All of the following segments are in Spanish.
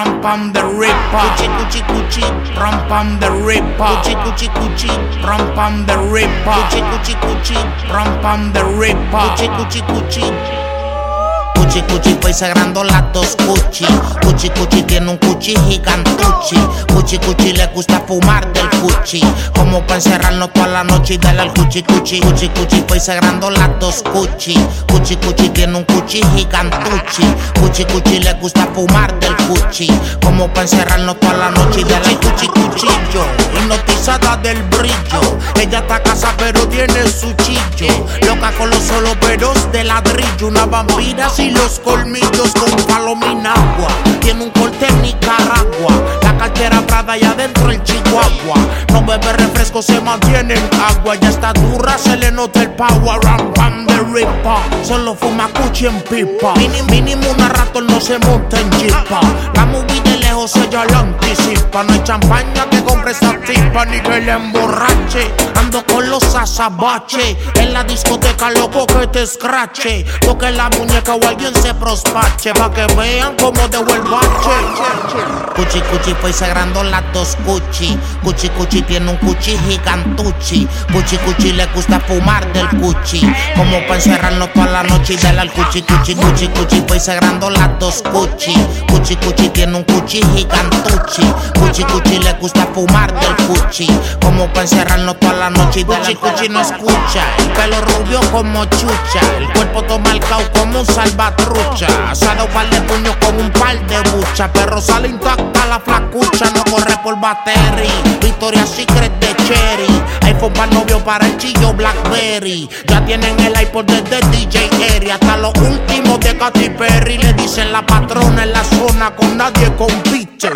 ram pam the ripper. Cuchi cuchi cuchi, ram pam the ripper. Cuchi cuchi cuchi, ram pam the ripper. Cuchi cuchi cuchi, ram pam the ripper. Cuchi cuchi cuchi. Cuchi cuchi pues sagrando las dos cuchi. Cuchi cuchi tiene un cuchi gigantuchi. Cuchi cuchi le gusta fumar del cuchi. Como para encerrarnos toda la noche y darle al cuchi cuchi. Cuchi cuchi pues sagrando las dos cuchi. Cuchi cuchi tiene un cuchi gigantuchi. Cuchi cuchi le gusta fumar del cuchi. Como para encerrarnos toda la noche y darle cuchi cuchillo. Hipnotizada del brillo. Ella está casa pero tiene su chillo. Loca con los solo peros de ladrillo. Una vampira sin los colmillos con palomina agua. Tiene un corte en Nicaragua. La cartera Prada y adentro el Chihuahua. No bebe refresco, se mantiene en agua. Ya está dura, se le nota el power. Ram pam de ripa. Solo fuma cuchi en pipa. Mínimo, mínimo una rato no se monta en jipa. La movie de lejos ella la anticipa. No hay champaña que compre esa tipa ni que le emborrache. Ando con los azabache. En la discoteca loco que te escrache. Toque la muñeca o alguien se prospache. Pa' que vean cómo dejo el bache. Cuchi cuchi pues sagrando las dos cuchi. Cuchi cuchi tiene un cuchi gigantuchi. Cuchi cuchi le gusta fumar del cuchi. Como para encerrarnos toda la noche y darle al cuchi cuchi cuchi cuchi pues sagrando las dos cuchi. Cuchi cuchi tiene un cuchi gigantuchi. Cuchi cuchi le gusta fumar del cuchi. Como para encerrarnos toda la noche y al cuchi no escucha. El pelo rubio como chucha. El cuerpo todo marcado como un salvatrucha. Asado par de puños con un par de bucha. Pero sale intacta la flacucha. No corre por battery. Victoria Secret de Cherry. iPhone para novio para el chillo Blackberry. Ya tienen el iPod desde DJ Eri. Hasta los últimos de Katy Perry. Le dicen la patrona en la zona. Con nadie compite.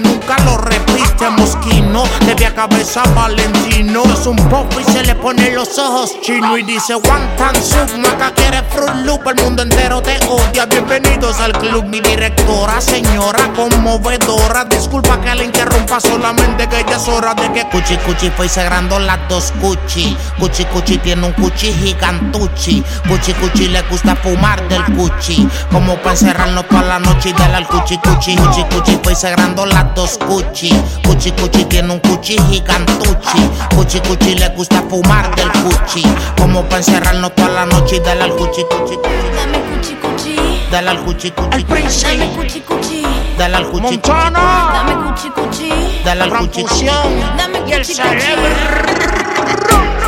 Nunca lo repite. Mosquino. De pie a cabeza Valentino. Es un pop y se le pone los ojos chino. Y dice One Tan Sub. Maca quiere Fruit Loop. El mundo entero te odia. Bienvenidos al club. Mi directora, señora conmovedora. Disculpa que le interrumpa solamente que ya es hora de que Cuchi Cuchi fue sagrando las dos cuchi. Cuchi Cuchi tiene un cuchi gigantuchi. Cuchi Cuchi le gusta fumar del cuchi. Como para encerrarnos toda la noche y darle al cuchi cuchi. Cuchi Cuchi fue sagrando las dos cuchi. Cuchi Cuchi tiene un cuchi gigantuchi. Cuchi Cuchi le gusta fumar del cuchi. Como para encerrarnos toda la noche y darle al cuchi cuchi cuchi. Dame cuchi cuchi. Dale al cuchi cuchi. El Prince, Dame cuchi cuchi. Dale al cuchi cuchi. Dame cuchi cuchi. Dale al cuchi cuchi. Dame cuchi cuchi. cerebro. El